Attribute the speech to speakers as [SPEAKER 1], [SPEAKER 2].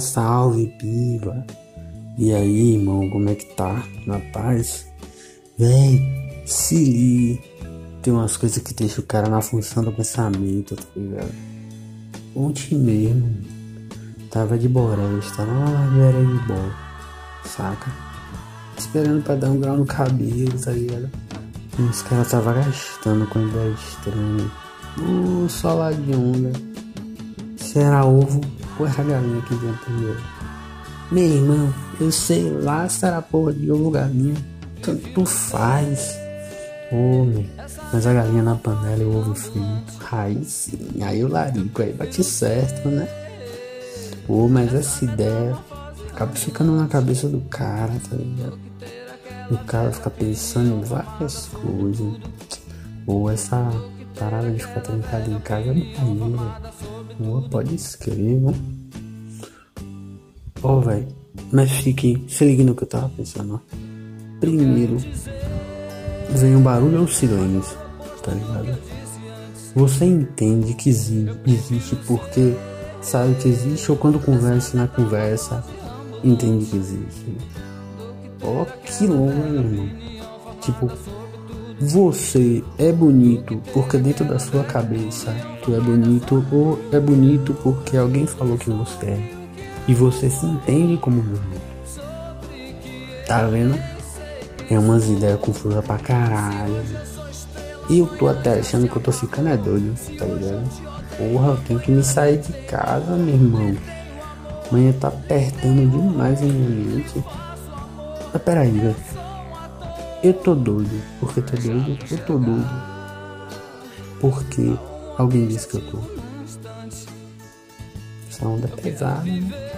[SPEAKER 1] salve, piva. E aí, irmão, como é que tá? Na paz? Véi, se ligue. Tem umas coisas que deixam o cara na função do pensamento, tá ligado? Ontem mesmo, tava de boresta, lá na largueira de bola, saca? Esperando pra dar um grau no cabelo, tá ligado? E os caras tava gastando com ideia estranha. Uh, solar de onda. Se era ovo ou era galinha que vinha primeiro? Meu irmão, eu sei lá se era porra de ovo galinha. Tanto faz. Meu. Mas a galinha na panela e o ovo frito. Aí sim, aí o larico aí bate certo, né? Pô, mas essa ideia acaba ficando na cabeça do cara, tá ligado? O cara fica pensando em várias coisas. Ou essa parada de ficar trancado em casa não Pô, pode escrever, né? Ó, oh, velho. Mas fique, se ligue no que eu tava pensando, ó. Primeiro, vem o barulho ou o silêncio, tá ligado? Você entende que existe porque sabe que existe ou quando conversa na conversa entende que existe. Ó, oh, que longo, irmão. Tipo, você é bonito porque dentro da sua cabeça tu é bonito ou é bonito porque alguém falou que você é. E você se entende como bonito. Tá vendo? É umas ideias confusas pra caralho. E eu tô até achando que eu tô ficando é doido, tá ligado? Porra, eu tenho que me sair de casa, meu irmão. Amanhã tá apertando demais a minha mente. Mas peraí, velho. Eu tô doido. Por que tô doido? Eu tô doido. Porque alguém disse que eu tô. Essa onda é pesada, né?